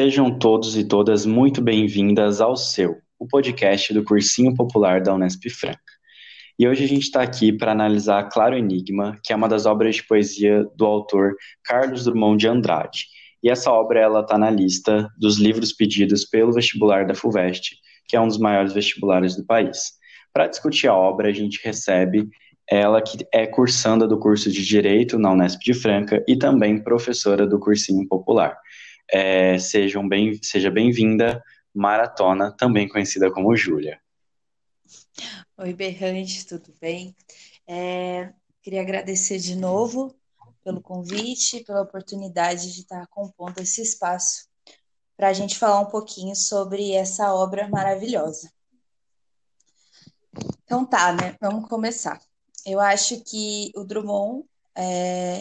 Sejam todos e todas muito bem-vindas ao seu, o podcast do Cursinho Popular da Unesp Franca. E hoje a gente está aqui para analisar Claro Enigma, que é uma das obras de poesia do autor Carlos Drummond de Andrade. E essa obra ela está na lista dos livros pedidos pelo vestibular da FUVEST, que é um dos maiores vestibulares do país. Para discutir a obra, a gente recebe ela que é cursanda do curso de Direito na Unesp de Franca e também professora do Cursinho Popular. É, sejam bem, seja bem-vinda, Maratona, também conhecida como Júlia. Oi, Berrante, tudo bem? É, queria agradecer de novo pelo convite, pela oportunidade de estar compondo esse espaço para a gente falar um pouquinho sobre essa obra maravilhosa. Então tá, né? Vamos começar. Eu acho que o Drummond é,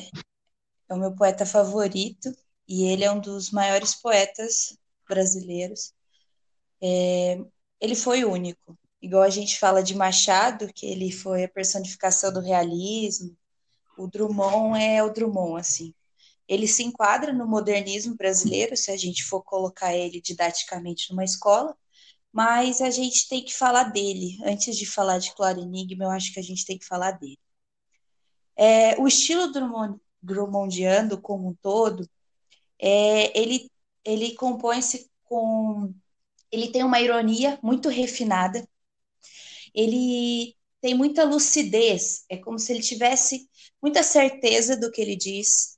é o meu poeta favorito e ele é um dos maiores poetas brasileiros. É, ele foi único, igual a gente fala de Machado, que ele foi a personificação do realismo, o Drummond é o Drummond, assim. Ele se enquadra no modernismo brasileiro, se a gente for colocar ele didaticamente numa escola, mas a gente tem que falar dele. Antes de falar de Claro Enigma, eu acho que a gente tem que falar dele. É, o estilo Drummond, Drummondiano como um todo, é, ele, ele compõe-se com. Ele tem uma ironia muito refinada, ele tem muita lucidez, é como se ele tivesse muita certeza do que ele diz.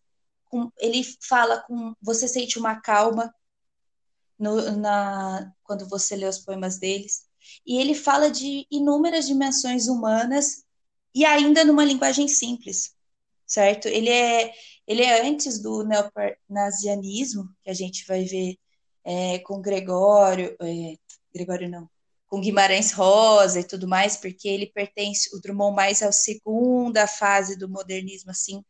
Ele fala com. Você sente uma calma no, na, quando você lê os poemas deles. E ele fala de inúmeras dimensões humanas e ainda numa linguagem simples, certo? Ele é, ele é antes do neoparnasianismo, que a gente vai ver é, com Gregório, é, Gregório não, com Guimarães Rosa e tudo mais, porque ele pertence, o Drummond mais à segunda fase do modernismo, assim.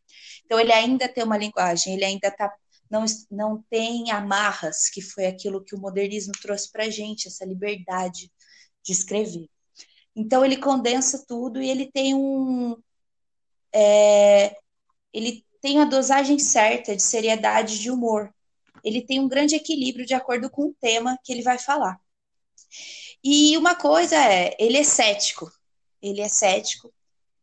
Então ele ainda tem uma linguagem, ele ainda tá, não, não tem amarras, que foi aquilo que o modernismo trouxe para a gente, essa liberdade de escrever. Então ele condensa tudo e ele tem um... É, ele tem a dosagem certa de seriedade de humor. Ele tem um grande equilíbrio de acordo com o tema que ele vai falar. E uma coisa é, ele é cético. Ele é cético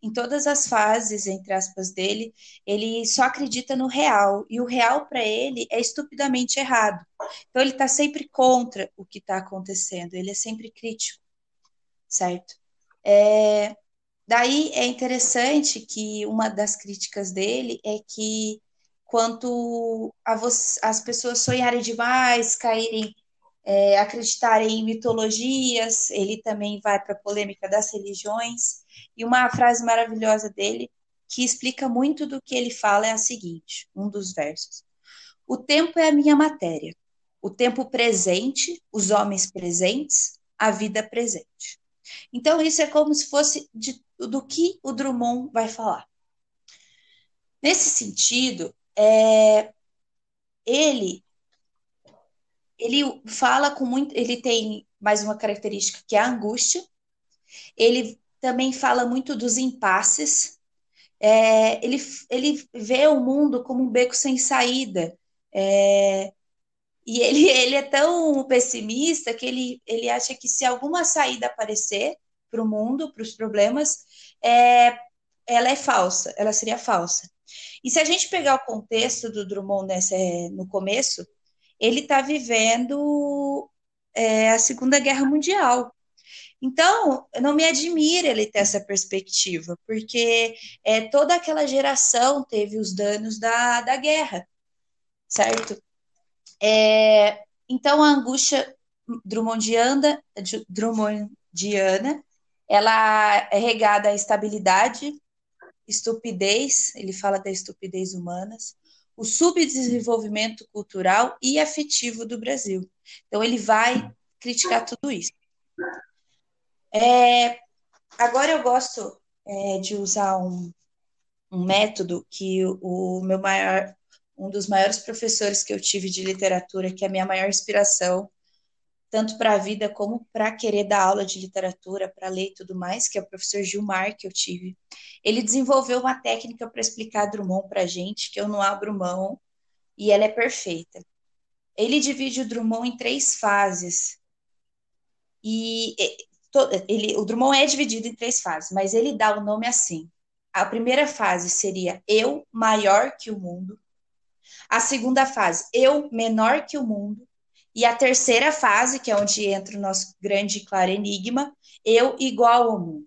em todas as fases, entre aspas, dele, ele só acredita no real, e o real para ele é estupidamente errado. Então ele está sempre contra o que está acontecendo, ele é sempre crítico, certo? É, Daí é interessante que uma das críticas dele é que quanto a você, as pessoas sonharem demais, caírem, é, acreditarem em mitologias, ele também vai para a polêmica das religiões. E uma frase maravilhosa dele, que explica muito do que ele fala, é a seguinte: um dos versos. O tempo é a minha matéria, o tempo presente, os homens presentes, a vida presente. Então, isso é como se fosse de do que o Drummond vai falar. Nesse sentido, é, ele ele fala com muito, ele tem mais uma característica que é a angústia. Ele também fala muito dos impasses. É, ele, ele vê o mundo como um beco sem saída. É, e ele, ele é tão pessimista que ele, ele acha que se alguma saída aparecer para o mundo, para os problemas, é, ela é falsa, ela seria falsa. E se a gente pegar o contexto do Drummond nessa, no começo, ele está vivendo é, a Segunda Guerra Mundial. Então, não me admira ele ter essa perspectiva, porque é, toda aquela geração teve os danos da, da guerra, certo? É, então, a angústia drummondiana, drummondiana ela é regada à estabilidade, estupidez, ele fala da estupidez humanas, o subdesenvolvimento cultural e afetivo do Brasil. Então, ele vai criticar tudo isso. É, agora eu gosto é, de usar um, um método que o, o meu maior, um dos maiores professores que eu tive de literatura, que é a minha maior inspiração, tanto para a vida como para querer dar aula de literatura, para ler e tudo mais, que é o professor Gilmar que eu tive. Ele desenvolveu uma técnica para explicar Drummond para a gente, que eu não abro mão, e ela é perfeita. Ele divide o Drummond em três fases. E ele, o Drummond é dividido em três fases, mas ele dá o nome assim. A primeira fase seria eu maior que o mundo. A segunda fase, eu menor que o mundo. E a terceira fase, que é onde entra o nosso grande e claro enigma, eu igual ao mundo.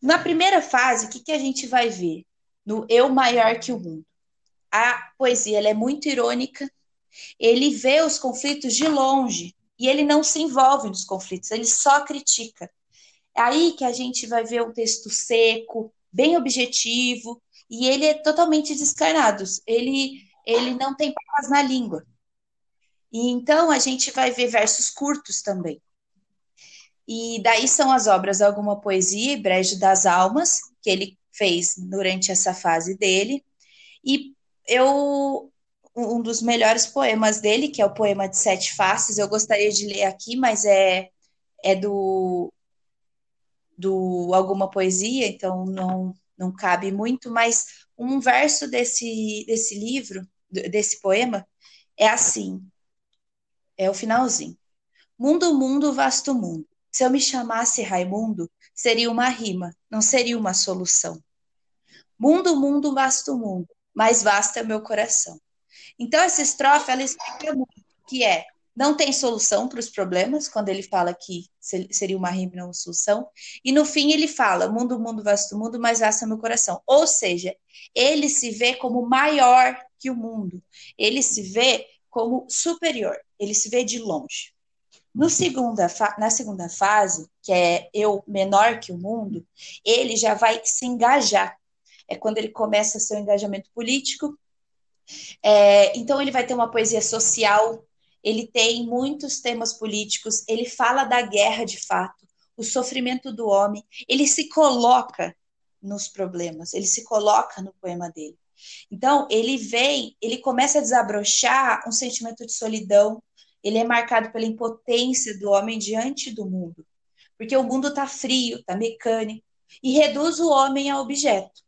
Na primeira fase, o que, que a gente vai ver? No eu maior que o mundo. A poesia é muito irônica, ele vê os conflitos de longe e ele não se envolve nos conflitos, ele só critica. É aí que a gente vai ver um texto seco, bem objetivo, e ele é totalmente descarnado. Ele, ele não tem palavras na língua. E então a gente vai ver versos curtos também. E daí são as obras Alguma Poesia e Brejo das Almas, que ele fez durante essa fase dele. E eu um dos melhores poemas dele, que é o poema de Sete Faces, eu gostaria de ler aqui, mas é, é do, do Alguma Poesia, então não, não cabe muito, mas um verso desse, desse livro, desse poema, é assim: é o finalzinho. Mundo, mundo, vasto mundo. Se eu me chamasse Raimundo, seria uma rima, não seria uma solução. Mundo, mundo, vasto mundo, mais vasto é meu coração. Então, essa estrofe, ela explica muito, que é, não tem solução para os problemas, quando ele fala que seria uma rima, não uma solução, e no fim ele fala, mundo, mundo, vasto mundo, mais vasto é meu coração. Ou seja, ele se vê como maior que o mundo, ele se vê como superior, ele se vê de longe. No segunda, na segunda fase, que é eu menor que o mundo, ele já vai se engajar. É quando ele começa seu engajamento político. É, então, ele vai ter uma poesia social, ele tem muitos temas políticos, ele fala da guerra de fato, o sofrimento do homem, ele se coloca nos problemas, ele se coloca no poema dele. Então, ele vem, ele começa a desabrochar um sentimento de solidão, ele é marcado pela impotência do homem diante do mundo, porque o mundo está frio, está mecânico, e reduz o homem a objeto.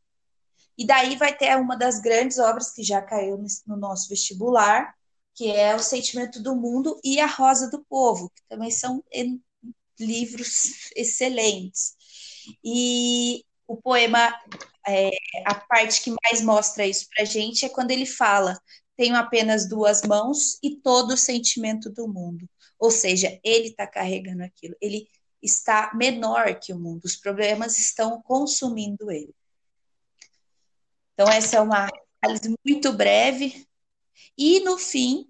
E daí vai ter uma das grandes obras que já caiu no nosso vestibular, que é O Sentimento do Mundo e A Rosa do Povo, que também são livros excelentes. E o poema é, a parte que mais mostra isso para a gente é quando ele fala: tenho apenas duas mãos e todo o sentimento do mundo. Ou seja, ele está carregando aquilo, ele está menor que o mundo, os problemas estão consumindo ele. Então, essa é uma análise muito breve. E, no fim,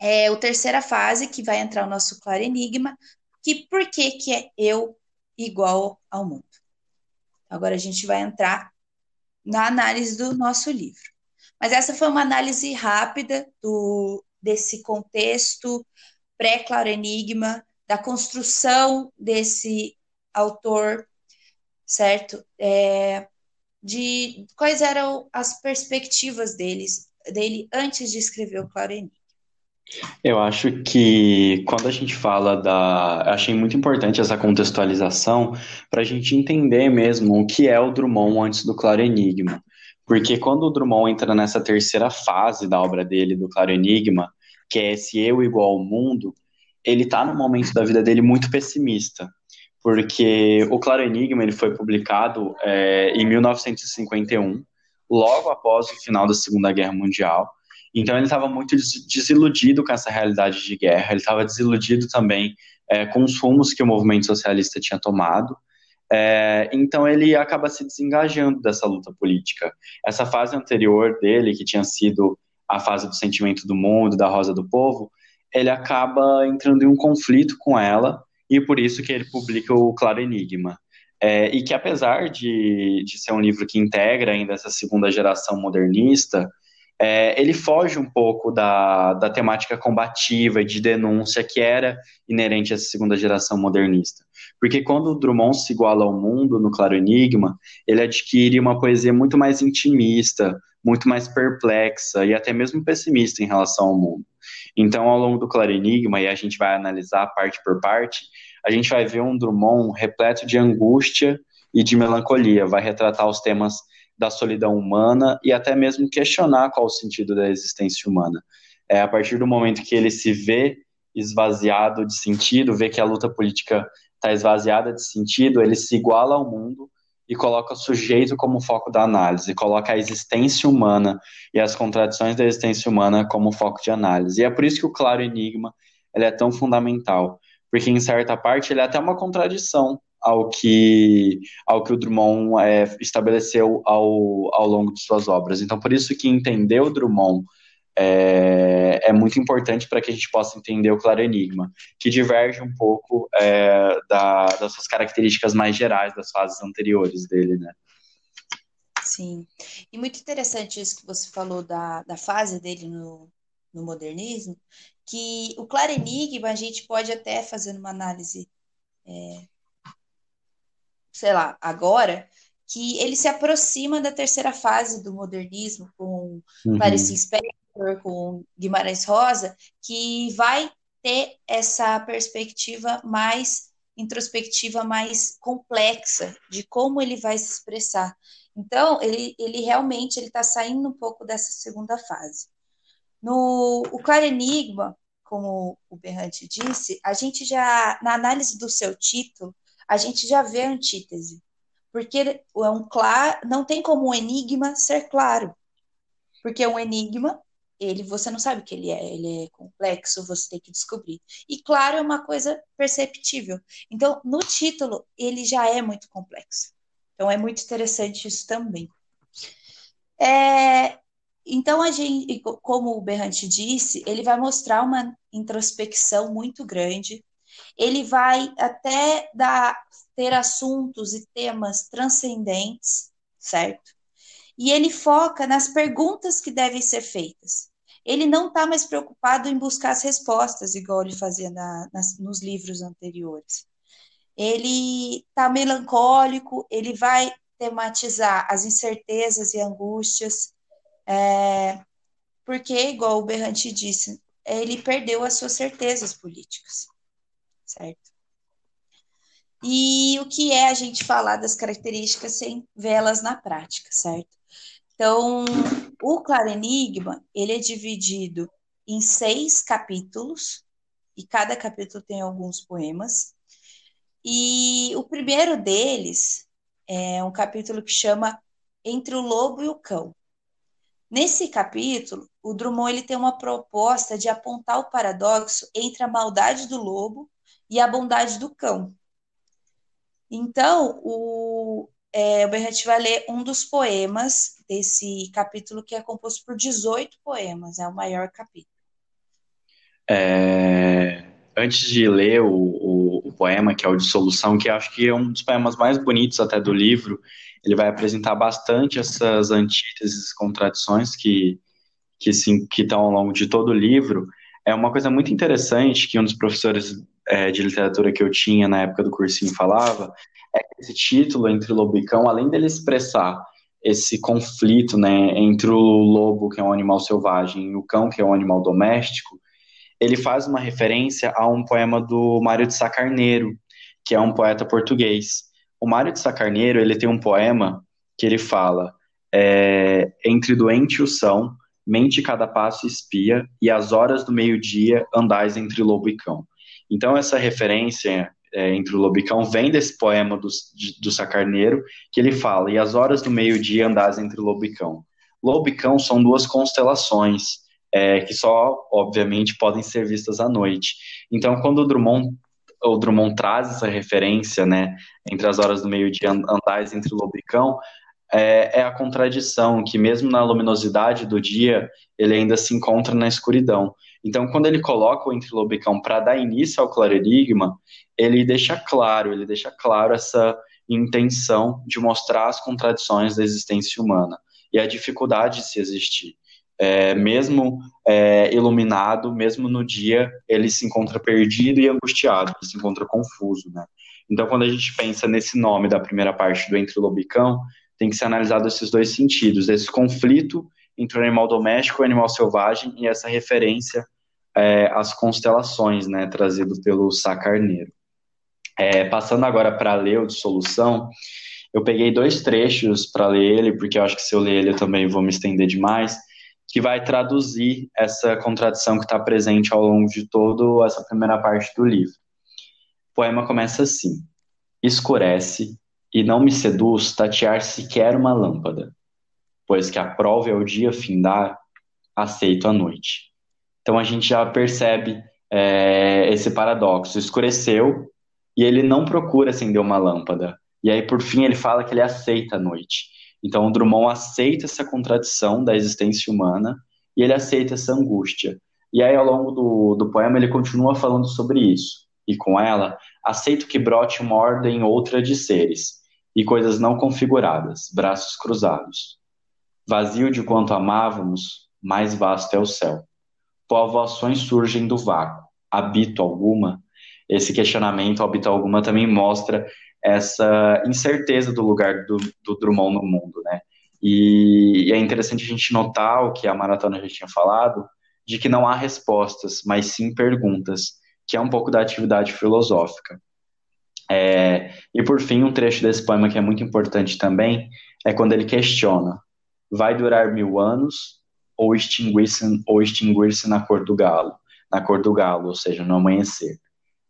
é a terceira fase, que vai entrar o nosso claro enigma, que por que, que é eu igual ao mundo? Agora a gente vai entrar na análise do nosso livro. Mas essa foi uma análise rápida do, desse contexto pré-claro enigma, da construção desse autor, certo? É, de quais eram as perspectivas deles, dele antes de escrever o Claro Enigma. Eu acho que quando a gente fala da. Achei muito importante essa contextualização para a gente entender mesmo o que é o Drummond antes do Claro Enigma. Porque quando o Drummond entra nessa terceira fase da obra dele, do Claro Enigma, que é esse eu igual ao mundo, ele está num momento da vida dele muito pessimista. Porque o Claro Enigma ele foi publicado é, em 1951, logo após o final da Segunda Guerra Mundial então ele estava muito desiludido com essa realidade de guerra, ele estava desiludido também é, com os rumos que o movimento socialista tinha tomado. É, então ele acaba se desengajando dessa luta política. Essa fase anterior dele, que tinha sido a fase do sentimento do mundo, da rosa do povo, ele acaba entrando em um conflito com ela e por isso que ele publica o Claro Enigma. É, e que apesar de, de ser um livro que integra ainda essa segunda geração modernista, é, ele foge um pouco da, da temática combativa e de denúncia que era inerente a essa segunda geração modernista. Porque quando Drummond se iguala ao mundo no Claro Enigma, ele adquire uma poesia muito mais intimista, muito mais perplexa e até mesmo pessimista em relação ao mundo. Então, ao longo do Claro Enigma, e a gente vai analisar parte por parte, a gente vai ver um Drummond repleto de angústia e de melancolia, vai retratar os temas da solidão humana e até mesmo questionar qual o sentido da existência humana. É a partir do momento que ele se vê esvaziado de sentido, vê que a luta política está esvaziada de sentido, ele se iguala ao mundo e coloca o sujeito como foco da análise, coloca a existência humana e as contradições da existência humana como foco de análise. E é por isso que o claro enigma ele é tão fundamental, porque em certa parte ele é até uma contradição ao que, ao que o Drummond é, estabeleceu ao, ao longo de suas obras. Então, por isso que entender o Drummond é, é muito importante para que a gente possa entender o Claro Enigma, que diverge um pouco é, da, das suas características mais gerais das fases anteriores dele, né? Sim. E muito interessante isso que você falou da, da fase dele no, no modernismo, que o Claro Enigma a gente pode até fazer uma análise, é, sei lá, agora, que ele se aproxima da terceira fase do modernismo, com uhum. Clarice Lispector, com Guimarães Rosa, que vai ter essa perspectiva mais introspectiva, mais complexa de como ele vai se expressar. Então, ele, ele realmente ele está saindo um pouco dessa segunda fase. No o Claro Enigma, como o Berrante disse, a gente já, na análise do seu título, a gente já vê a antítese. Porque é um claro, não tem como um enigma ser claro. Porque um enigma ele você não sabe o que ele é, ele é complexo, você tem que descobrir. E claro, é uma coisa perceptível. Então, no título, ele já é muito complexo. Então, é muito interessante isso também. É, então, a gente, como o Berrante disse, ele vai mostrar uma introspecção muito grande. Ele vai até dar, ter assuntos e temas transcendentes, certo? e ele foca nas perguntas que devem ser feitas. Ele não está mais preocupado em buscar as respostas, igual ele fazia na, nas, nos livros anteriores. Ele está melancólico, ele vai tematizar as incertezas e angústias, é, porque, igual o Berrante disse, ele perdeu as suas certezas políticas, certo? E o que é a gente falar das características sem vê-las na prática, certo? Então, o Claro Enigma, ele é dividido em seis capítulos, e cada capítulo tem alguns poemas. E o primeiro deles é um capítulo que chama Entre o Lobo e o Cão. Nesse capítulo, o Drummond ele tem uma proposta de apontar o paradoxo entre a maldade do lobo e a bondade do cão. Então, o, é, o Berret vai ler um dos poemas desse capítulo, que é composto por 18 poemas, é o maior capítulo. É, antes de ler o, o, o, poema, que é o Dissolução, que acho que é um dos poemas mais bonitos até do livro, ele vai apresentar bastante essas antíteses, contradições que, que, sim, que estão ao longo de todo o livro. É uma coisa muito interessante que um dos professores é, de literatura que eu tinha na época do cursinho falava, é que esse título entre lobo e cão, além dele expressar esse conflito né, entre o lobo, que é um animal selvagem, e o cão, que é um animal doméstico, ele faz uma referência a um poema do Mário de Sá Carneiro, que é um poeta português. O Mário de Sá Carneiro, ele tem um poema que ele fala é, entre doente e o são, mente cada passo espia, e às horas do meio-dia andais entre lobo e cão. Então, essa referência é, entre o Lobicão vem desse poema do, do Sacarneiro, que ele fala: E as horas do meio-dia andás entre o Lobicão. Lobicão são duas constelações é, que só, obviamente, podem ser vistas à noite. Então, quando o Drummond, o Drummond traz essa referência, né, entre as horas do meio-dia andais entre o Lobicão, é, é, a contradição que mesmo na luminosidade do dia ele ainda se encontra na escuridão. Então, quando ele coloca o entre Lobicão para dar início ao clarerigma, ele deixa claro, ele deixa claro essa intenção de mostrar as contradições da existência humana e a dificuldade de se existir. É, mesmo é, iluminado, mesmo no dia, ele se encontra perdido e angustiado, se encontra confuso, né? Então, quando a gente pensa nesse nome da primeira parte do Entre Lobicão, tem que ser analisado esses dois sentidos, esse conflito entre o animal doméstico e o animal selvagem e essa referência é, às constelações, né, trazido pelo Sá Carneiro. É, passando agora para ler o de solução, eu peguei dois trechos para ler ele, porque eu acho que se eu ler ele eu também vou me estender demais, que vai traduzir essa contradição que está presente ao longo de toda essa primeira parte do livro. O poema começa assim: Escurece e não me seduz tatear sequer uma lâmpada, pois que aprove ao dia findar, aceito a noite. Então a gente já percebe é, esse paradoxo. Escureceu e ele não procura acender uma lâmpada. E aí, por fim, ele fala que ele aceita a noite. Então, o Drummond aceita essa contradição da existência humana e ele aceita essa angústia. E aí, ao longo do, do poema, ele continua falando sobre isso. E com ela, aceito que brote uma ordem outra de seres, e coisas não configuradas, braços cruzados. Vazio de quanto amávamos, mais vasto é o céu. Povoações surgem do vácuo, habito alguma. Esse questionamento, habito alguma, também mostra essa incerteza do lugar do, do Drummond no mundo, né? E, e, é interessante a gente notar o que a maratona já tinha falado, de que não há respostas, mas sim perguntas, que é um pouco da atividade filosófica. É, e por fim, um trecho desse poema que é muito importante também é quando ele questiona: vai durar mil anos ou extinguir-se ou extinguir na cor do galo, na cor do galo, ou seja, no amanhecer.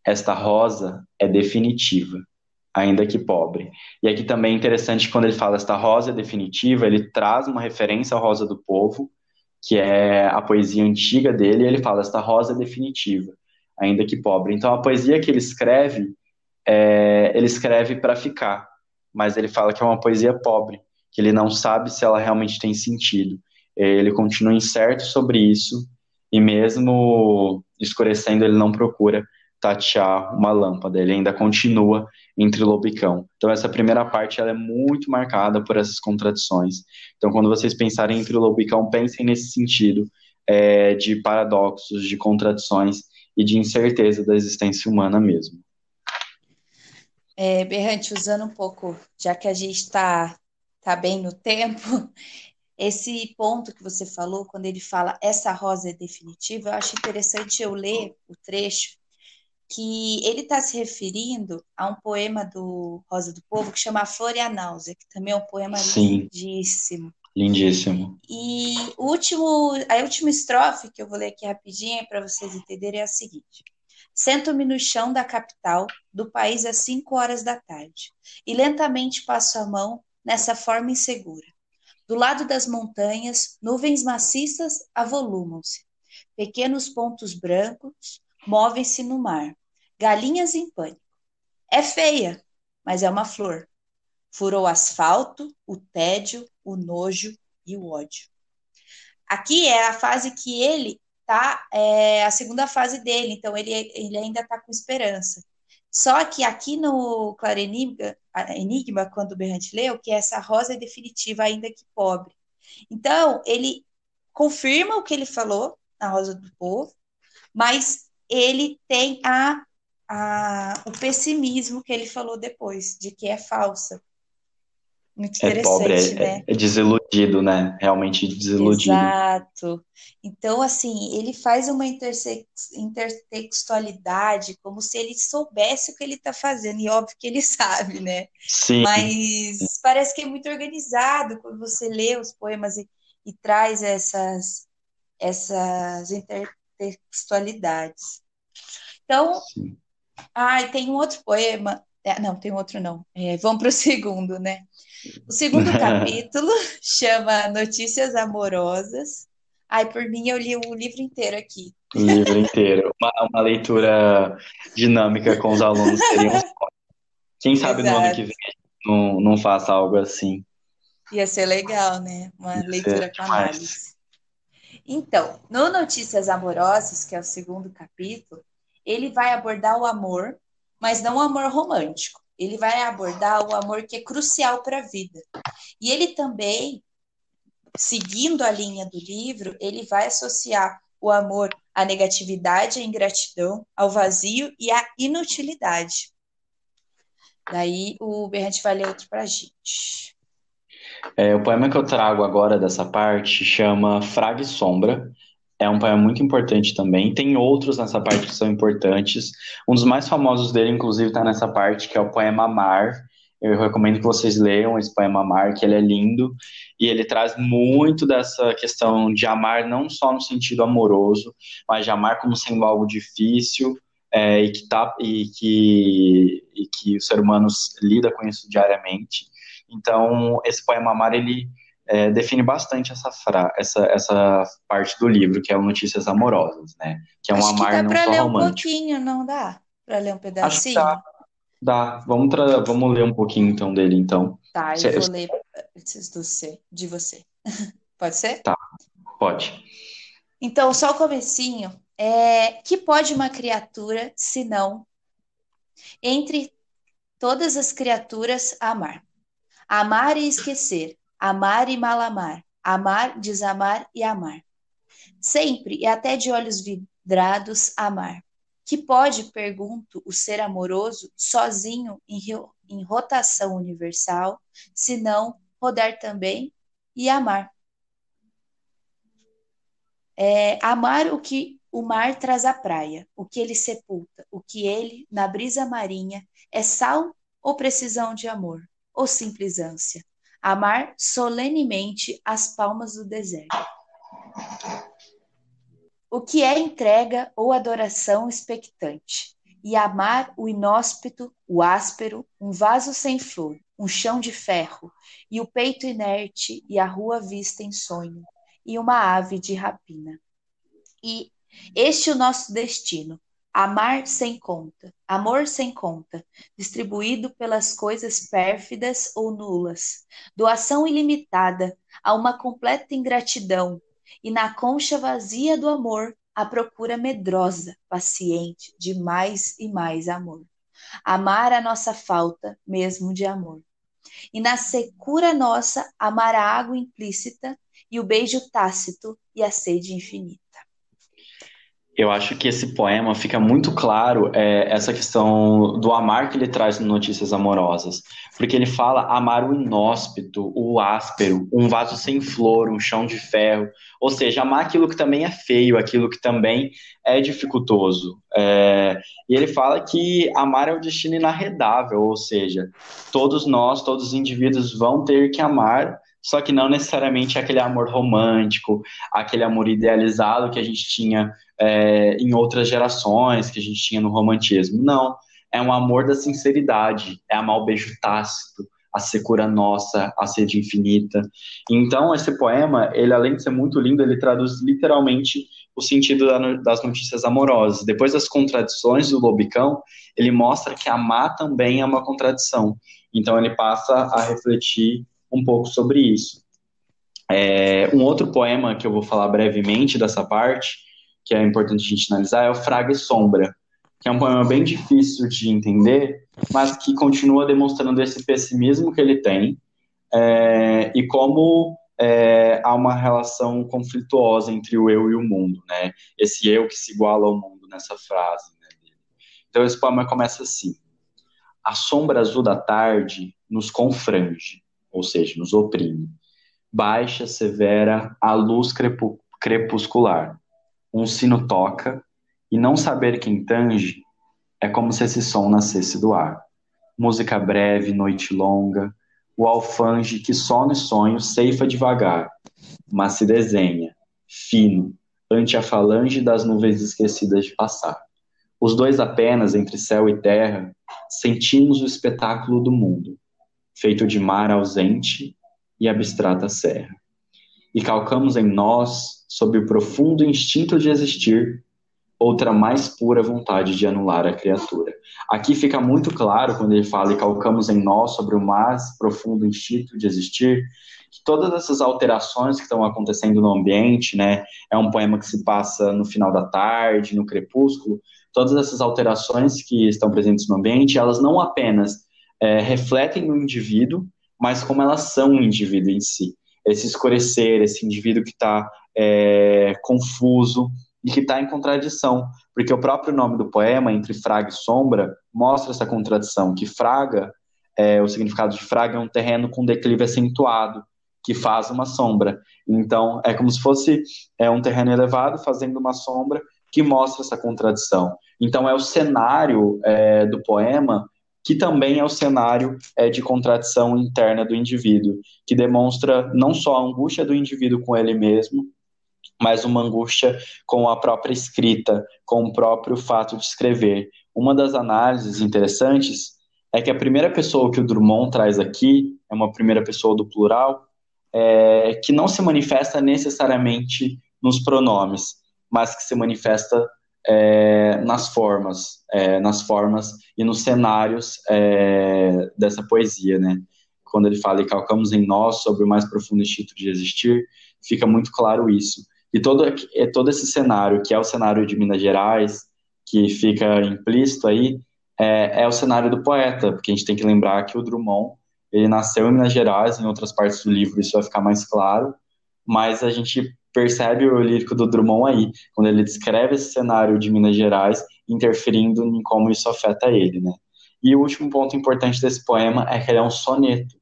Esta rosa é definitiva ainda que pobre. E aqui também é interessante quando ele fala esta rosa definitiva, ele traz uma referência à rosa do povo, que é a poesia antiga dele, e ele fala esta rosa definitiva, ainda que pobre. Então a poesia que ele escreve, é, ele escreve para ficar, mas ele fala que é uma poesia pobre, que ele não sabe se ela realmente tem sentido. Ele continua incerto sobre isso, e mesmo escurecendo, ele não procura tatear uma lâmpada, ele ainda continua entre lobicão. Então essa primeira parte ela é muito marcada por essas contradições. Então quando vocês pensarem entre lobicão, pensem nesse sentido é, de paradoxos, de contradições e de incerteza da existência humana mesmo. É, Berrante, usando um pouco, já que a gente está tá bem no tempo, esse ponto que você falou, quando ele fala essa rosa é definitiva, eu acho interessante eu ler o trecho que ele está se referindo a um poema do Rosa do Povo que chama A Flor e a Náusea, que também é um poema Sim. lindíssimo. Lindíssimo. E o último, a última estrofe que eu vou ler aqui rapidinho para vocês entenderem é a seguinte: Sento-me no chão da capital do país às cinco horas da tarde e lentamente passo a mão nessa forma insegura. Do lado das montanhas, nuvens maciças avolumam-se. Pequenos pontos brancos movem-se no mar. Galinhas em pânico. É feia, mas é uma flor. Furou o asfalto, o tédio, o nojo e o ódio. Aqui é a fase que ele tá, é a segunda fase dele, então ele, ele ainda está com esperança. Só que aqui no Claro Enigma, quando o Berrante leu, que essa rosa é definitiva, ainda que pobre. Então, ele confirma o que ele falou na Rosa do Povo, mas ele tem a, a, o pessimismo que ele falou depois, de que é falsa. Muito interessante, é pobre, é, né? É, desiludido, né? Realmente desiludido. Exato. Então, assim, ele faz uma intertextualidade como se ele soubesse o que ele está fazendo, e óbvio que ele sabe, né? Sim. Mas parece que é muito organizado quando você lê os poemas e, e traz essas, essas inter, textualidades. Então, ah, tem um outro poema. É, não, tem outro não. É, vamos para o segundo, né? O segundo capítulo chama Notícias Amorosas. Ai, por mim, eu li o livro inteiro aqui. O livro inteiro. Uma, uma leitura dinâmica com os alunos seria um... Quem sabe Exato. no ano que vem não, não faça algo assim. Ia ser legal, né? Uma Ia leitura com análise. Então, no Notícias Amorosas, que é o segundo capítulo, ele vai abordar o amor, mas não o amor romântico. Ele vai abordar o amor que é crucial para a vida. E ele também, seguindo a linha do livro, ele vai associar o amor à negatividade, à ingratidão, ao vazio e à inutilidade. Daí o Berrante vai ler outro pra gente. É, o poema que eu trago agora dessa parte chama Fraga e Sombra. É um poema muito importante também. Tem outros nessa parte que são importantes. Um dos mais famosos dele, inclusive, está nessa parte, que é o poema Mar. Eu recomendo que vocês leiam esse poema Mar, que ele é lindo. E ele traz muito dessa questão de amar não só no sentido amoroso, mas de amar como sendo algo difícil, é, e, que tá, e, que, e que o ser humano lida com isso diariamente. Então, esse poema Amar, ele é, define bastante essa, fra essa, essa parte do livro, que é o Notícias Amorosas, né? Que é um Acho amar que dá não pra só ler romântico. um pouquinho, não dá? Pra ler um pedacinho? dá, dá. Vamos, vamos ler um pouquinho então dele, então. Tá, eu Cê- vou ler antes do C, de você. Pode ser? Tá, pode. Então, só o comecinho. É, que pode uma criatura, se não, entre todas as criaturas, amar? Amar e esquecer, amar e mal amar, amar, desamar e amar. Sempre e até de olhos vidrados, amar. Que pode, pergunto, o ser amoroso sozinho em, em rotação universal, se não rodar também e amar? É, amar o que o mar traz à praia, o que ele sepulta, o que ele, na brisa marinha, é sal ou precisão de amor, ou simples ânsia. Amar solenemente as palmas do deserto. O que é entrega ou adoração expectante, e amar o inóspito, o áspero, um vaso sem flor, um chão de ferro, e o peito inerte e a rua vista em sonho, e uma ave de rapina. E este é o nosso destino, amar sem conta, amor sem conta, distribuído pelas coisas pérfidas ou nulas, doação ilimitada a uma completa ingratidão, e na concha vazia do amor, a procura medrosa, paciente, de mais e mais amor. Amar a nossa falta, mesmo de amor. E na secura nossa, amar a água implícita e o beijo tácito e a sede infinita. Eu acho que esse poema fica muito claro é, essa questão do amar que ele traz no Notícias Amorosas. Porque ele fala amar o inóspito, o áspero, um vaso sem flor, um chão de ferro. Ou seja, amar aquilo que também é feio, aquilo que também é dificultoso. É, e ele fala que amar é um destino inarredável, ou seja, todos nós, todos os indivíduos vão ter que amar, só que não necessariamente aquele amor romântico, aquele amor idealizado que a gente tinha é, em outras gerações, que a gente tinha no romantismo. Não, é um amor da sinceridade, é amar o beijo tácito, a secura nossa, a sede infinita. Então, esse poema, ele além de ser muito lindo, ele traduz literalmente o sentido das notícias amorosas. Depois das contradições do Lobicão, ele mostra que amar também é uma contradição. Então, ele passa a refletir um pouco sobre isso. É, um outro poema que eu vou falar brevemente dessa parte, que é importante a gente analisar, é o Fraga e Sombra, que é um poema bem difícil de entender, mas que continua demonstrando esse pessimismo que ele tem é, e como é, há uma relação conflituosa entre o eu e o mundo, né? Esse eu que se iguala ao mundo nessa frase. Né, então esse poema começa assim: A sombra azul da tarde nos confrange, ou seja, nos oprime. Baixa, severa, a luz crepuscular. Um sino toca, e não saber quem tange é como se esse som nascesse do ar. Música breve, noite longa, o alfange que só no sonho ceifa devagar, mas se desenha, fino, ante a falange das nuvens esquecidas de passar. Os dois apenas, entre céu e terra, sentimos o espetáculo do mundo, feito de mar ausente e abstrata serra. E calcamos em nós, sob o profundo instinto de existir, outra mais pura vontade de anular a criatura. Aqui fica muito claro quando ele fala e calcamos em nós sobre o mais profundo instinto de existir, que todas essas alterações que estão acontecendo no ambiente, né, é um poema que se passa no final da tarde, no crepúsculo, todas essas alterações que estão presentes no ambiente, elas não apenas é, refletem no indivíduo, mas como elas são o indivíduo em si. Esse escurecer, esse indivíduo que está é, confuso, e que está em contradição, porque o próprio nome do poema, Entre Fraga e Sombra, mostra essa contradição, que Fraga, é, o significado de Fraga é um terreno com declive acentuado, que faz uma sombra. Então, é como se fosse é, um terreno elevado fazendo uma sombra que mostra essa contradição. Então, é o cenário é, do poema que também é o cenário é, de contradição interna do indivíduo, que demonstra não só a angústia do indivíduo com ele mesmo, mas uma angústia com a própria escrita, com o próprio fato de escrever. Uma das análises interessantes é que a primeira pessoa que o Drummond traz aqui é uma primeira pessoa do plural, é, que não se manifesta necessariamente nos pronomes, mas que se manifesta é, nas formas, é, nas formas e nos cenários é, dessa poesia, né? Quando ele fala e calcamos em nós sobre o mais profundo instinto de existir, fica muito claro isso. E todo, todo esse cenário, que é o cenário de Minas Gerais, que fica implícito aí, é o cenário do poeta, porque a gente tem que lembrar que o Drummond, ele nasceu em Minas Gerais, em outras partes do livro isso vai ficar mais claro, mas a gente percebe o lírico do Drummond aí, quando ele descreve esse cenário de Minas Gerais, interferindo em como isso afeta ele, né? E o último ponto importante desse poema é que ele é um soneto.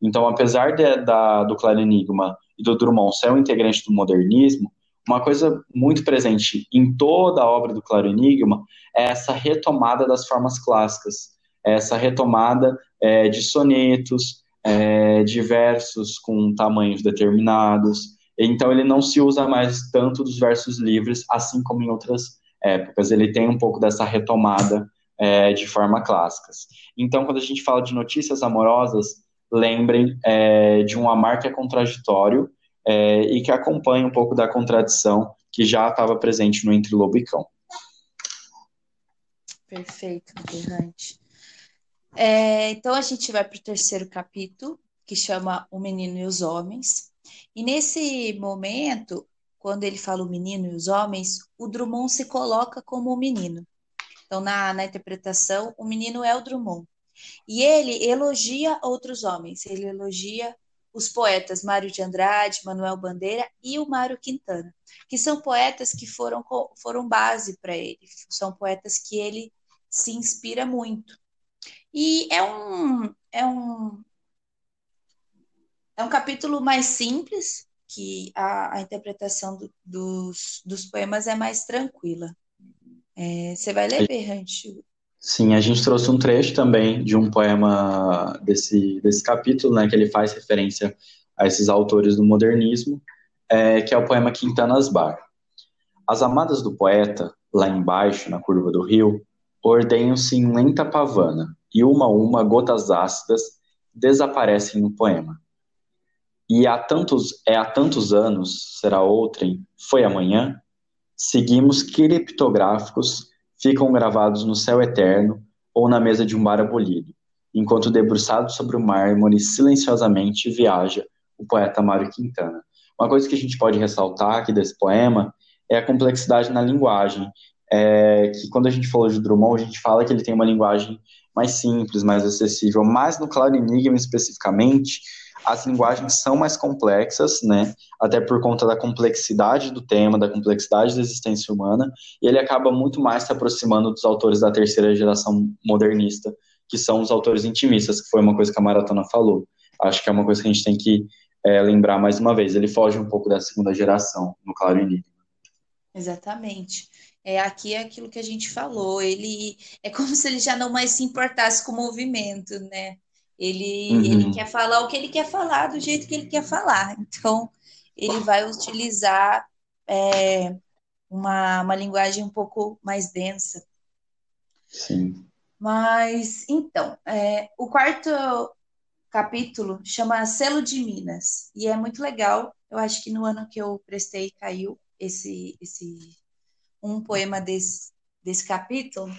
Então, apesar de, da, do Claro Enigma e do Drummond ser um integrante do modernismo, uma coisa muito presente em toda a obra do Claro Enigma é essa retomada das formas clássicas, é essa retomada é, de sonetos, é, de versos com tamanhos determinados, então ele não se usa mais tanto dos versos livres, assim como em outras épocas. Ele tem um pouco dessa retomada é, de forma clássicas. Então, quando a gente fala de notícias amorosas, lembrem é, de um amar que é contraditório é, e que acompanha um pouco da contradição que já estava presente no Entre Lobo e Cão. Perfeito, Berrante. É, então a gente vai para o terceiro capítulo, que chama O Menino e os Homens. E nesse momento, quando ele fala o menino e os homens, o Drummond se coloca como o menino. Então, na, na interpretação, o menino é o Drummond. E ele elogia outros homens, ele elogia os poetas Mário de Andrade, Manuel Bandeira e o Mário Quintana, que são poetas que foram, foram base para ele, são poetas que ele se inspira muito. E é um, é um, é um capítulo mais simples, que a, a interpretação do, dos, dos poemas é mais tranquila. É, você vai ler, Berrante? Sim, a gente trouxe um trecho também de um poema desse, desse capítulo, né, que ele faz referência a esses autores do modernismo, é, que é o poema Quintanas Bar. As amadas do poeta, lá embaixo, na curva do rio, ordenham-se em lenta pavana, e uma a uma gotas ácidas desaparecem no poema. E há tantos, é há tantos anos, será outrem, foi amanhã, seguimos criptográficos, ficam gravados no céu eterno ou na mesa de um bar abolido, enquanto debruçado sobre o mármore silenciosamente viaja o poeta Mário Quintana. Uma coisa que a gente pode ressaltar aqui desse poema é a complexidade na linguagem, é, que quando a gente falou de Drummond, a gente fala que ele tem uma linguagem mais simples, mais acessível, mas no Claro Enigma especificamente, as linguagens são mais complexas, né? Até por conta da complexidade do tema, da complexidade da existência humana, e ele acaba muito mais se aproximando dos autores da terceira geração modernista, que são os autores intimistas, que foi uma coisa que a Maratona falou. Acho que é uma coisa que a gente tem que é, lembrar mais uma vez. Ele foge um pouco da segunda geração, no Claro Enigma. Exatamente. É, aqui é aquilo que a gente falou. Ele é como se ele já não mais se importasse com o movimento, né? Ele, uhum. ele quer falar o que ele quer falar do jeito que ele quer falar. Então, ele vai utilizar é, uma, uma linguagem um pouco mais densa. Sim. Mas, então, é, o quarto capítulo chama Selo de Minas. E é muito legal. Eu acho que no ano que eu prestei caiu esse, esse um poema desse, desse capítulo.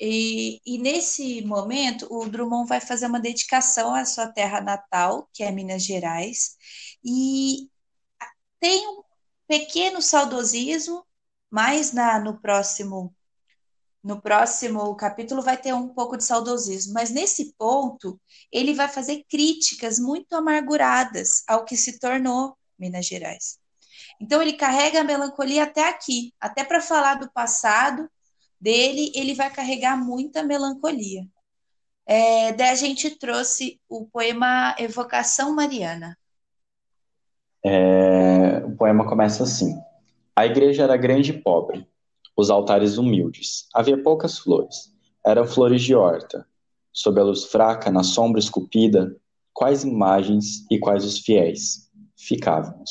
E, e, nesse momento, o Drummond vai fazer uma dedicação à sua terra natal, que é Minas Gerais, e tem um pequeno saudosismo, mas na, no próximo no próximo capítulo vai ter um pouco de saudosismo, mas nesse ponto ele vai fazer críticas muito amarguradas ao que se tornou Minas Gerais. Então ele carrega a melancolia até aqui, até para falar do passado dele, ele vai carregar muita melancolia. É, daí a gente trouxe o poema Evocação Mariana. É, o poema começa assim: A igreja era grande e pobre, os altares humildes. Havia poucas flores, eram flores de horta. Sob a luz fraca, na sombra esculpida, quais imagens e quais os fiéis ficávamos.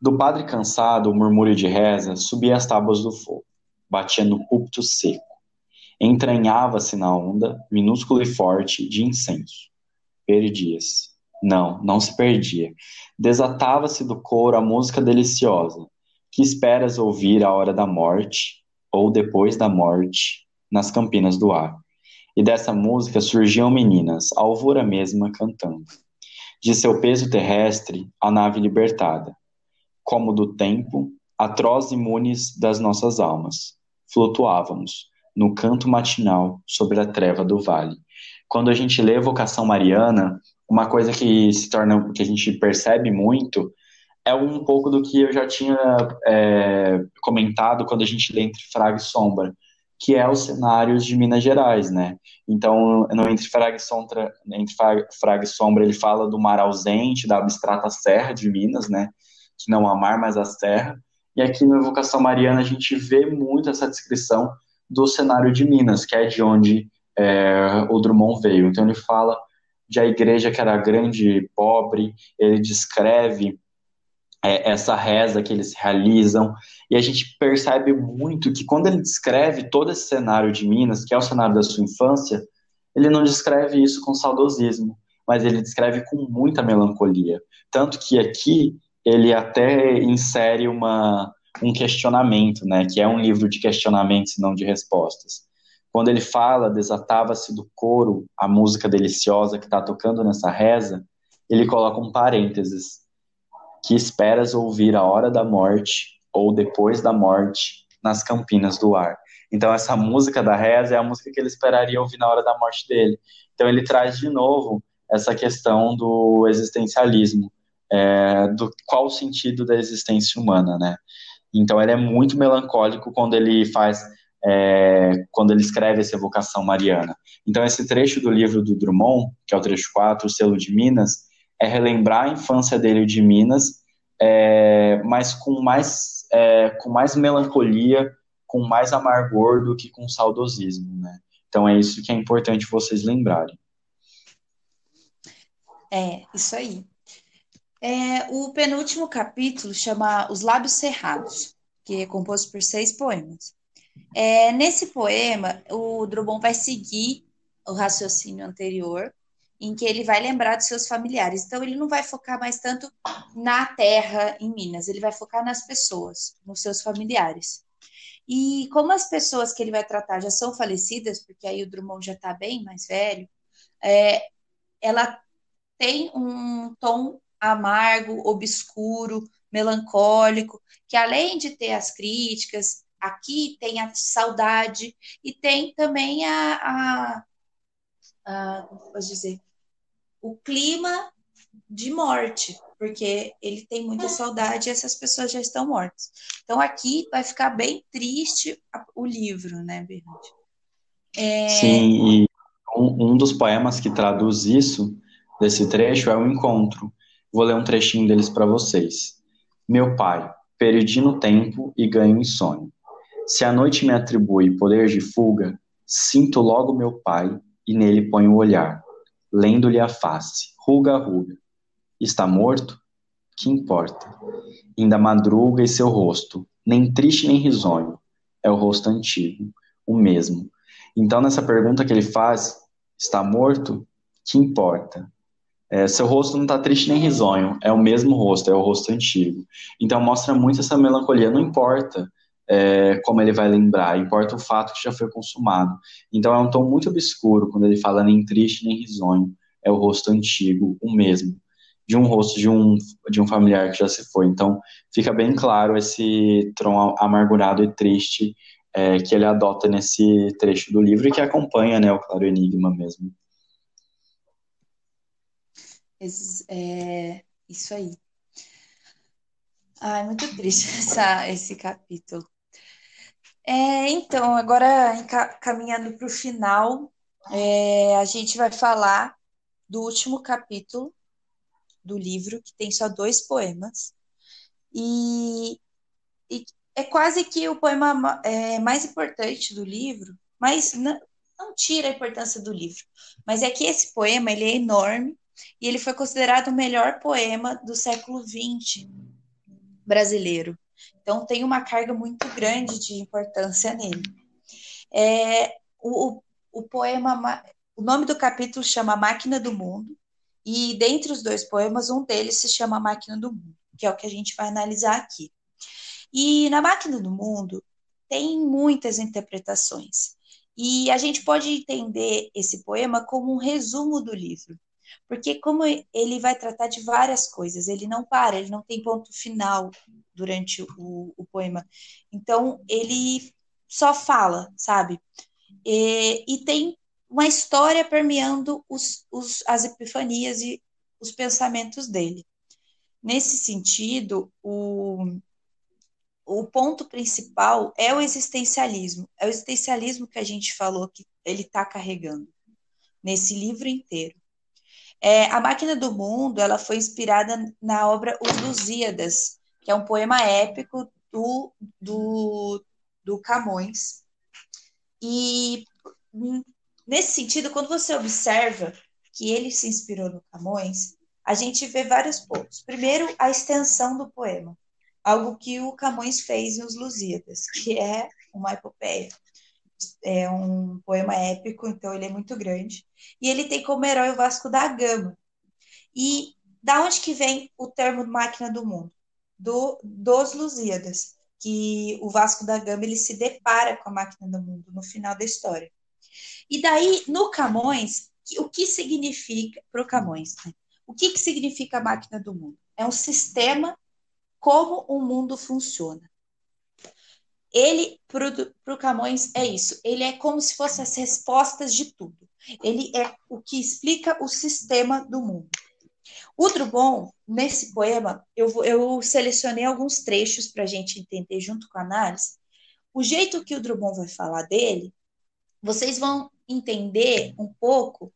Do padre cansado, o murmúrio de reza subia as tábuas do fogo, batia no púlpito seco. Entranhava-se na onda, minúsculo e forte, de incenso. Perdia-se. Não, não se perdia. Desatava-se do coro a música deliciosa. Que esperas ouvir à hora da morte, ou depois da morte, nas campinas do ar. E dessa música surgiam meninas, a alvura mesma, cantando. De seu peso terrestre, a nave libertada, como do tempo, atroz imunes das nossas almas, flutuávamos no canto matinal sobre a treva do vale. Quando a gente lê a vocação mariana, uma coisa que se torna, que a gente percebe muito, é um pouco do que eu já tinha é, comentado quando a gente lê Entre Fraga e Sombra, que é os cenários de Minas Gerais, né? Então, no Entre Fraga e Sombra, Entre Fraga e Sombra ele fala do mar ausente, da abstrata serra de Minas, né? Que não há mar, mas a serra. E aqui no Evocação Mariana a gente vê muito essa descrição do cenário de Minas, que é de onde é, o Drummond veio. Então ele fala de a igreja que era grande e pobre, ele descreve é, essa reza que eles realizam, e a gente percebe muito que quando ele descreve todo esse cenário de Minas, que é o cenário da sua infância, ele não descreve isso com saudosismo, mas ele descreve com muita melancolia. Tanto que aqui ele até insere uma, um questionamento, né, que é um livro de questionamentos e não de respostas. Quando ele fala, desatava-se do coro a música deliciosa que está tocando nessa reza, ele coloca um parênteses que esperas ouvir a hora da morte ou depois da morte nas campinas do ar. Então essa música da reza é a música que ele esperaria ouvir na hora da morte dele. Então ele traz de novo essa questão do existencialismo, é, do qual o sentido da existência humana, né? Então ele é muito melancólico quando ele faz, é, quando ele escreve essa evocação mariana. Então esse trecho do livro do Drummond, que é o trecho 4, o selo de Minas, é relembrar a infância dele de Minas, é, mas com mais, é, com mais melancolia, com mais amargor do que com saudosismo, né? Então é isso que é importante vocês lembrarem. É, isso aí. É, o penúltimo capítulo chama Os Lábios Cerrados, que é composto por seis poemas. É, nesse poema, o Drummond vai seguir o raciocínio anterior em que ele vai lembrar dos seus familiares. Então, ele não vai focar mais tanto na terra em Minas, ele vai focar nas pessoas, nos seus familiares. E como as pessoas que ele vai tratar já são falecidas, porque aí o Drummond já está bem mais velho, é, ela tem um tom amargo, obscuro, melancólico, que além de ter as críticas, aqui tem a saudade e tem também a, a, a como posso dizer, o clima de morte, porque ele tem muita saudade e essas pessoas já estão mortas. Então aqui vai ficar bem triste o livro, né, Bernardo? É... Sim, e um, um, dos poemas que traduz isso, desse trecho, é o Encontro. Vou ler um trechinho deles para vocês. Meu pai, perdi no tempo e ganho insônia. Se a noite me atribui poder de fuga, sinto logo meu pai e nele ponho o olhar lendo-lhe a face, ruga a ruga. Está morto? Que importa? Ainda madruga e seu rosto, nem triste nem risonho, é o rosto antigo, o mesmo. Então, nessa pergunta que ele faz, está morto? Que importa? É, seu rosto não está triste nem risonho, é o mesmo rosto, é o rosto antigo. Então, mostra muito essa melancolia. Não importa é, como ele vai lembrar, importa o fato que já foi consumado. Então é um tom muito obscuro quando ele fala nem triste nem risonho, é o rosto antigo, o mesmo, de um rosto de um, de um familiar que já se foi. Então fica bem claro esse tom amargurado e triste é, que ele adota nesse trecho do livro e que acompanha né, o Claro Enigma mesmo. É, isso aí. Ai, muito triste essa, esse capítulo. É, então, agora caminhando para o final, é, a gente vai falar do último capítulo do livro, que tem só dois poemas. E, e é quase que o poema é, mais importante do livro, mas não, não tira a importância do livro. Mas é que esse poema ele é enorme e ele foi considerado o melhor poema do século XX brasileiro. Então tem uma carga muito grande de importância nele. É, o, o poema, o nome do capítulo chama Máquina do Mundo, e dentre os dois poemas, um deles se chama Máquina do Mundo, que é o que a gente vai analisar aqui. E na Máquina do Mundo tem muitas interpretações. E a gente pode entender esse poema como um resumo do livro. Porque como ele vai tratar de várias coisas, ele não para, ele não tem ponto final durante o, o poema. Então, ele só fala, sabe? E, e tem uma história permeando os, os, as epifanias e os pensamentos dele. Nesse sentido, o, o ponto principal é o existencialismo. É o existencialismo que a gente falou que ele está carregando nesse livro inteiro. É, a Máquina do Mundo ela foi inspirada na obra Os Lusíadas, que é um poema épico do, do, do Camões. E nesse sentido, quando você observa que ele se inspirou no Camões, a gente vê vários pontos. Primeiro, a extensão do poema, algo que o Camões fez em Os Lusíadas, que é uma epopeia é um poema épico, então ele é muito grande. E ele tem como herói o Vasco da Gama. E da onde que vem o termo máquina do mundo? Do, dos Lusíadas, que o Vasco da Gama ele se depara com a máquina do mundo no final da história. E daí, no Camões, o que significa, para o Camões, né? o que, que significa a máquina do mundo? É um sistema como o mundo funciona. Ele, para o Camões, é isso. Ele é como se fossem as respostas de tudo. Ele é o que explica o sistema do mundo. O Drummond, nesse poema, eu, eu selecionei alguns trechos para a gente entender junto com a análise. O jeito que o Drummond vai falar dele, vocês vão entender um pouco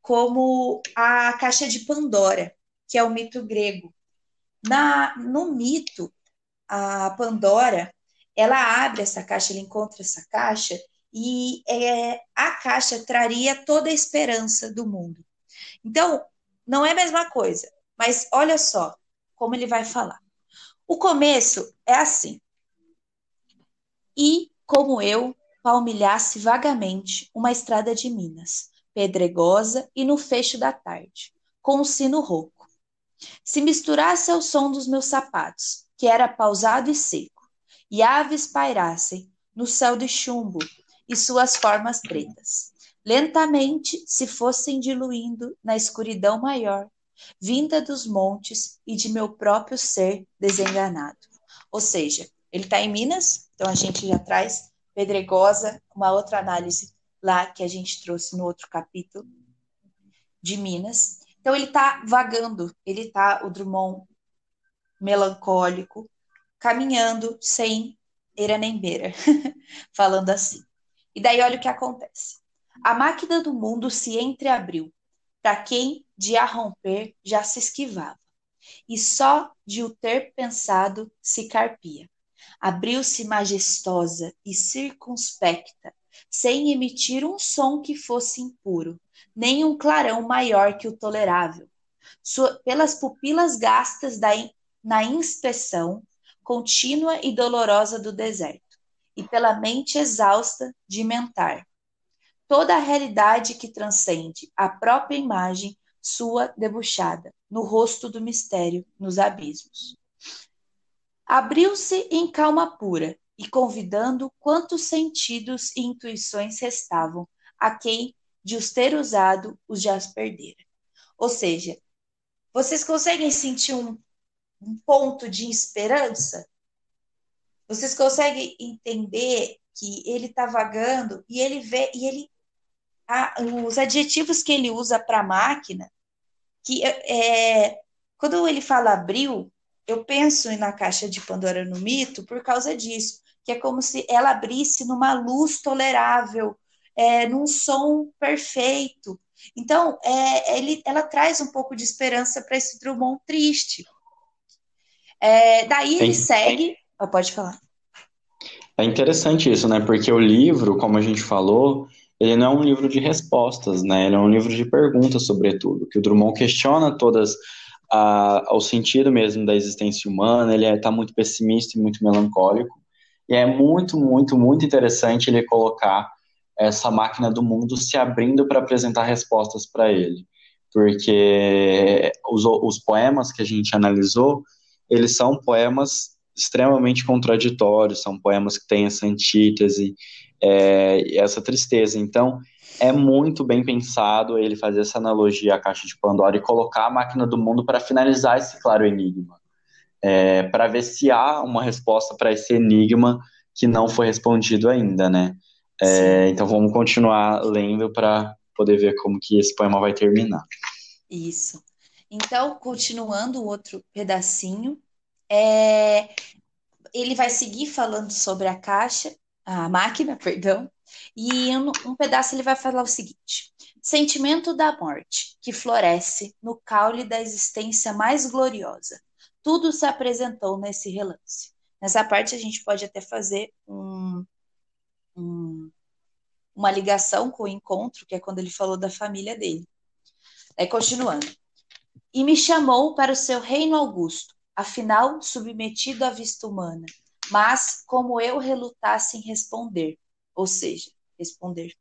como a caixa de Pandora, que é o mito grego. Na, no mito, a Pandora ela abre essa caixa, ela encontra essa caixa e é, a caixa traria toda a esperança do mundo. Então, não é a mesma coisa, mas olha só como ele vai falar. O começo é assim. E, como eu, palmilhasse vagamente uma estrada de Minas, pedregosa e no fecho da tarde, com um sino rouco. Se misturasse ao som dos meus sapatos, que era pausado e seco, e aves pairassem no céu de chumbo e suas formas pretas. Lentamente se fossem diluindo na escuridão maior, vinda dos montes e de meu próprio ser desenganado. Ou seja, ele está em Minas, então a gente já traz Pedregosa, uma outra análise lá que a gente trouxe no outro capítulo de Minas. Então ele está vagando, ele está o Drummond melancólico, caminhando sem eira nem beira, falando assim. E daí olha o que acontece. A máquina do mundo se entreabriu, para quem de a romper já se esquivava, e só de o ter pensado se carpia. Abriu-se majestosa e circunspecta, sem emitir um som que fosse impuro, nem um clarão maior que o tolerável. Sua, pelas pupilas gastas da, na inspeção, contínua e dolorosa do deserto, e pela mente exausta de mentar. Toda a realidade que transcende a própria imagem sua debuxada, no rosto do mistério, nos abismos. Abriu-se em calma pura e convidando quantos sentidos e intuições restavam a quem, de os ter usado, os já perdera. Ou seja, vocês conseguem sentir um um ponto de esperança? Vocês conseguem entender que ele está vagando e ele vê e ele os adjetivos que ele usa para a máquina, que é, quando ele fala abril, eu penso na caixa de Pandora no mito por causa disso, que é como se ela abrisse numa luz tolerável, é, num som perfeito. Então, é, ele, ela traz um pouco de esperança para esse Drummond triste. É, daí ele segue. Oh, pode falar. É interessante isso, né? Porque o livro, como a gente falou, ele não é um livro de respostas, né? Ele é um livro de perguntas, sobretudo, que o Drummond questiona todas a, ao sentido mesmo da existência humana, ele está é, muito pessimista e muito melancólico, e é muito, muito, muito interessante ele colocar essa máquina do mundo se abrindo para apresentar respostas para ele, porque os, os poemas que a gente analisou, eles são poemas extremamente contraditórios, são poemas que têm essa antítese, é, essa tristeza. Então, é muito bem pensado ele fazer essa analogia à caixa de Pandora e colocar a máquina do mundo para finalizar esse claro enigma, é, para ver se há uma resposta para esse enigma que não foi respondido ainda, né? É, então vamos continuar lendo para poder ver como que esse poema vai terminar. Isso. Então, continuando o outro pedacinho, é, ele vai seguir falando sobre a caixa, a máquina, perdão, e um, um pedaço ele vai falar o seguinte: sentimento da morte, que floresce no caule da existência mais gloriosa. Tudo se apresentou nesse relance. Nessa parte a gente pode até fazer um, um, uma ligação com o encontro, que é quando ele falou da família dele. Aí continuando. E me chamou para o seu reino augusto, afinal submetido à vista humana, mas como eu relutasse em responder, ou seja, responder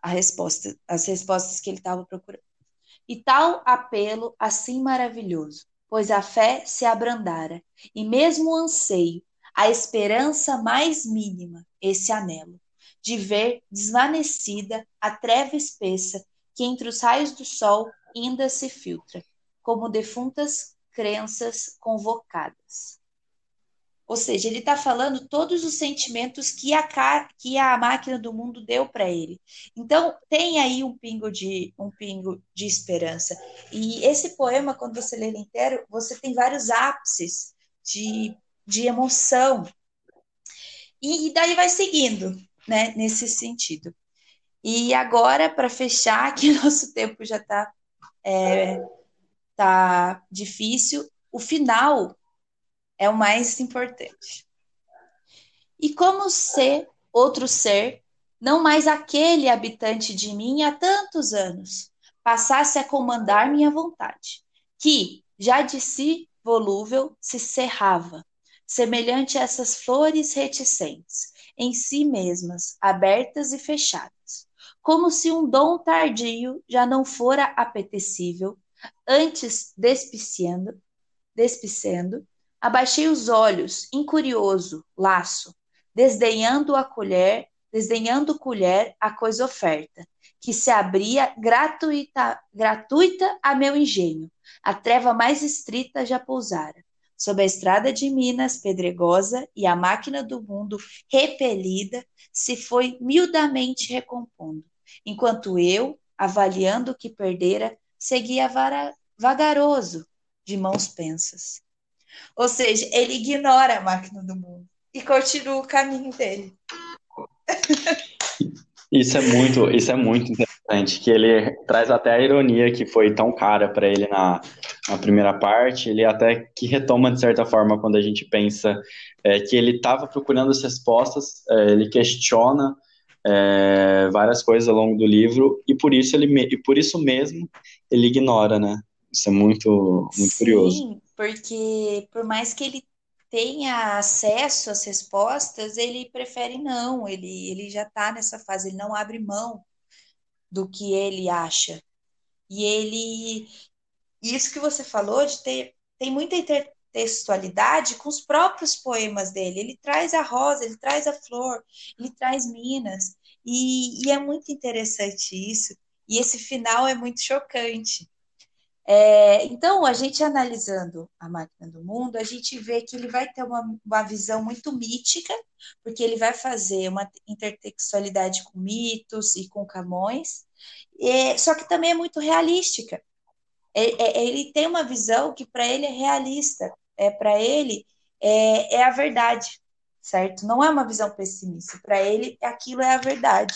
a resposta, as respostas que ele estava procurando. E tal apelo assim maravilhoso, pois a fé se abrandara, e mesmo o anseio, a esperança mais mínima, esse anelo, de ver desvanecida a treva espessa que entre os raios do sol ainda se filtra, como defuntas crenças convocadas. Ou seja, ele está falando todos os sentimentos que a, que a máquina do mundo deu para ele. Então, tem aí um pingo, de, um pingo de esperança. E esse poema, quando você lê ele inteiro, você tem vários ápices de, de emoção. E, e daí vai seguindo, né, nesse sentido. E agora, para fechar, que nosso tempo já está é, tá difícil, o final é o mais importante. E como ser outro ser, não mais aquele habitante de mim há tantos anos, passasse a comandar minha vontade, que, já de si volúvel, se cerrava, semelhante a essas flores reticentes, em si mesmas, abertas e fechadas, como se um dom tardio já não fora apetecível, antes despiciando, despicendo, Abaixei os olhos, incurioso, laço, desdenhando a colher, desdenhando colher a coisa oferta, que se abria gratuita, gratuita a meu engenho. A treva mais estrita já pousara. Sob a estrada de Minas, pedregosa, e a máquina do mundo, repelida, se foi miudamente recompondo, enquanto eu, avaliando o que perdera, seguia vagaroso, de mãos pensas. Ou seja, ele ignora a máquina do mundo e continua o caminho dele. Isso é muito, isso é muito interessante, que ele traz até a ironia que foi tão cara para ele na, na primeira parte, ele até que retoma de certa forma quando a gente pensa é, que ele estava procurando as respostas, é, ele questiona é, várias coisas ao longo do livro e por isso ele e por isso mesmo ele ignora, né? Isso é muito muito Sim, curioso porque por mais que ele tenha acesso às respostas, ele prefere não, ele, ele já está nessa fase, ele não abre mão do que ele acha. E ele. Isso que você falou de ter. Tem muita intertextualidade com os próprios poemas dele. Ele traz a rosa, ele traz a flor, ele traz Minas. E, e é muito interessante isso. E esse final é muito chocante. É, então, a gente analisando a máquina do mundo, a gente vê que ele vai ter uma, uma visão muito mítica, porque ele vai fazer uma intertextualidade com mitos e com Camões, só que também é muito realística. É, é ele tem uma visão que para ele é realista, é para ele é, é a verdade, certo? Não é uma visão pessimista. Para ele, aquilo é a verdade.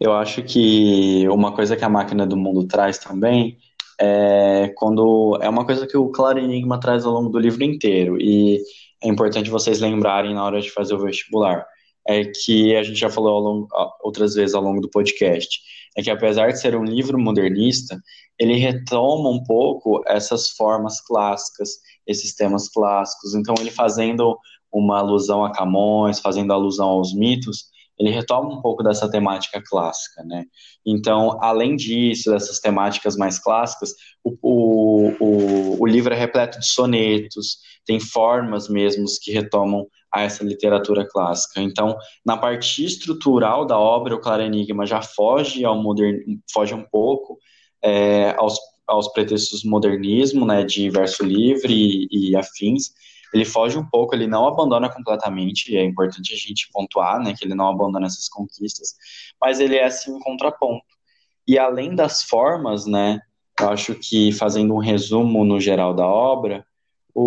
Eu acho que uma coisa que a máquina do mundo traz também é quando é uma coisa que o Claro Enigma traz ao longo do livro inteiro e é importante vocês lembrarem na hora de fazer o vestibular é que a gente já falou longo, outras vezes ao longo do podcast é que apesar de ser um livro modernista ele retoma um pouco essas formas clássicas esses temas clássicos então ele fazendo uma alusão a Camões fazendo alusão aos mitos ele retoma um pouco dessa temática clássica, né? Então, além disso, dessas temáticas mais clássicas, o, o, o, o livro é repleto de sonetos, tem formas mesmo que retomam a essa literatura clássica. Então, na parte estrutural da obra, o Claro Enigma já foge ao modern, foge um pouco é, aos, aos pretextos modernismo, né, de verso livre e, e afins, ele foge um pouco, ele não abandona completamente, e é importante a gente pontuar, né, que ele não abandona essas conquistas, mas ele é assim um contraponto. E além das formas, né, eu acho que fazendo um resumo no geral da obra,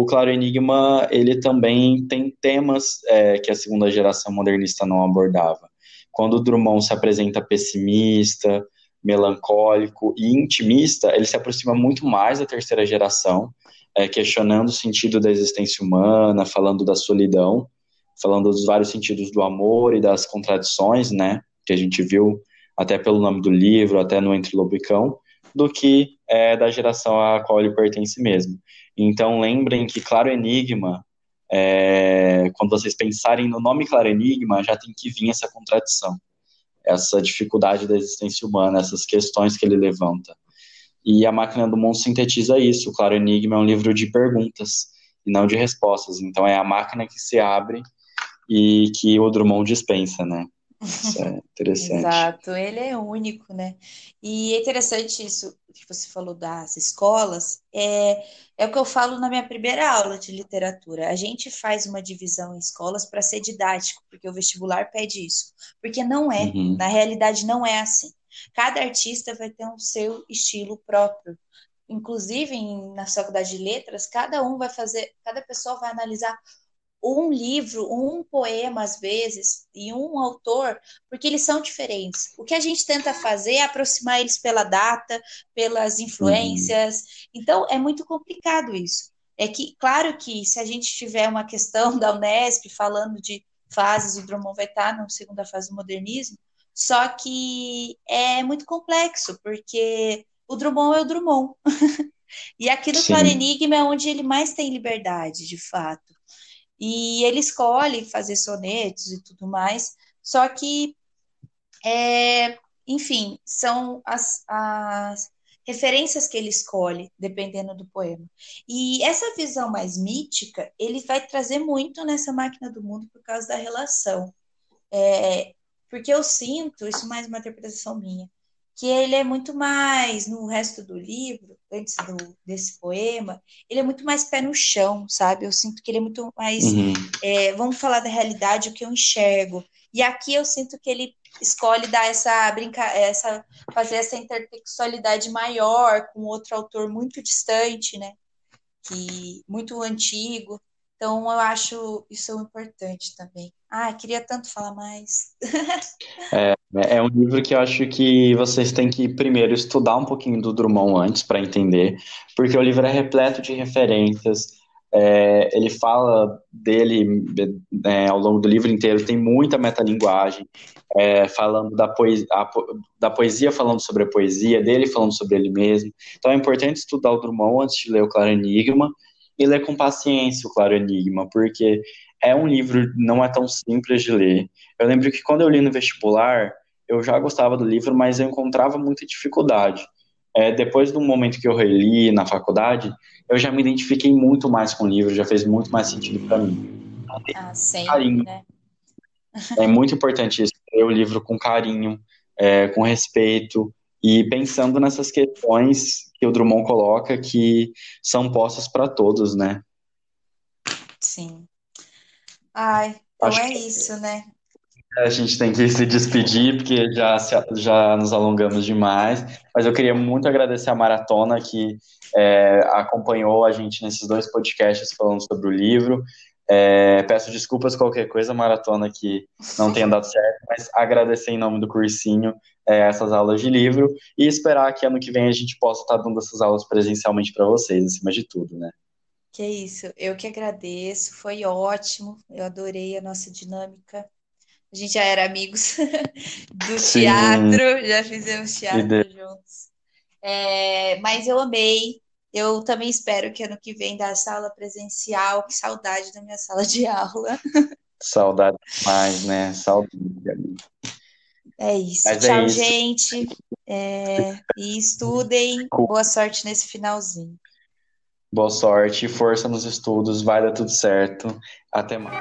o Claro Enigma, ele também tem temas é, que a segunda geração modernista não abordava. Quando o Drummond se apresenta pessimista, melancólico e intimista, ele se aproxima muito mais da terceira geração, é, questionando o sentido da existência humana, falando da solidão, falando dos vários sentidos do amor e das contradições, né, que a gente viu até pelo nome do livro, até no Entre Lobo do que é da geração à qual ele pertence mesmo. Então lembrem que Claro Enigma, é, quando vocês pensarem no nome Claro Enigma, já tem que vir essa contradição, essa dificuldade da existência humana, essas questões que ele levanta. E a Máquina do Mundo sintetiza isso. O Claro Enigma é um livro de perguntas e não de respostas. Então é a máquina que se abre e que o Drummond dispensa, né? Isso é interessante. Exato, ele é único, né? E é interessante isso que você falou das escolas, é, é o que eu falo na minha primeira aula de literatura. A gente faz uma divisão em escolas para ser didático, porque o vestibular pede isso. Porque não é, uhum. na realidade não é assim. Cada artista vai ter um seu estilo próprio. Inclusive, em, na faculdade de letras, cada um vai fazer, cada pessoa vai analisar um livro, um poema às vezes, e um autor, porque eles são diferentes. O que a gente tenta fazer é aproximar eles pela data, pelas influências. Uhum. Então, é muito complicado isso. É que, claro que se a gente tiver uma questão da Unesp falando de fases, o Drummond vai estar na segunda fase do modernismo, só que é muito complexo, porque o Drummond é o Drummond. e aqui no Claro Enigma é onde ele mais tem liberdade, de fato. E ele escolhe fazer sonetos e tudo mais, só que, é, enfim, são as, as referências que ele escolhe, dependendo do poema. E essa visão mais mítica, ele vai trazer muito nessa máquina do mundo por causa da relação. É, porque eu sinto, isso mais uma interpretação minha, que ele é muito mais, no resto do livro, antes do, desse poema, ele é muito mais pé no chão, sabe? Eu sinto que ele é muito mais, uhum. é, vamos falar da realidade, o que eu enxergo. E aqui eu sinto que ele escolhe dar essa brinca essa fazer essa intertextualidade maior com outro autor muito distante, né? Que muito antigo. Então eu acho isso importante também. Ah, queria tanto falar mais. é, é um livro que eu acho que vocês têm que primeiro estudar um pouquinho do Drummond antes para entender, porque o livro é repleto de referências. É, ele fala dele é, ao longo do livro inteiro, tem muita metalinguagem, é, falando da poesia, a, da poesia falando sobre a poesia, dele falando sobre ele mesmo. Então é importante estudar o Drummond antes de ler o Claro Enigma e ler com paciência o Claro Enigma, porque é um livro não é tão simples de ler. Eu lembro que quando eu li no vestibular, eu já gostava do livro, mas eu encontrava muita dificuldade. É, depois do momento que eu reli na faculdade, eu já me identifiquei muito mais com o livro, já fez muito mais sentido para mim. Ah, sempre, carinho. né? é muito importante isso, ler o livro com carinho, é, com respeito, e pensando nessas questões que o Drummond coloca que são postas para todos, né? Sim. Ai, então Acho é isso, né? A gente tem que se despedir, porque já, já nos alongamos demais. Mas eu queria muito agradecer a Maratona, que é, acompanhou a gente nesses dois podcasts falando sobre o livro. É, peço desculpas qualquer coisa, Maratona, que não tenha dado certo, mas agradecer em nome do cursinho é, essas aulas de livro e esperar que ano que vem a gente possa estar dando essas aulas presencialmente para vocês, acima de tudo, né? Que isso, eu que agradeço, foi ótimo, eu adorei a nossa dinâmica. A gente já era amigos do Sim. teatro, já fizemos teatro juntos. É, mas eu amei. Eu também espero que ano que vem da sala presencial, que saudade da minha sala de aula. Saudade demais, né? Saudade. É isso. Mas é Tchau, é isso. gente. É, e estudem. Boa sorte nesse finalzinho. Boa sorte, força nos estudos, vai dar tudo certo. Até mais.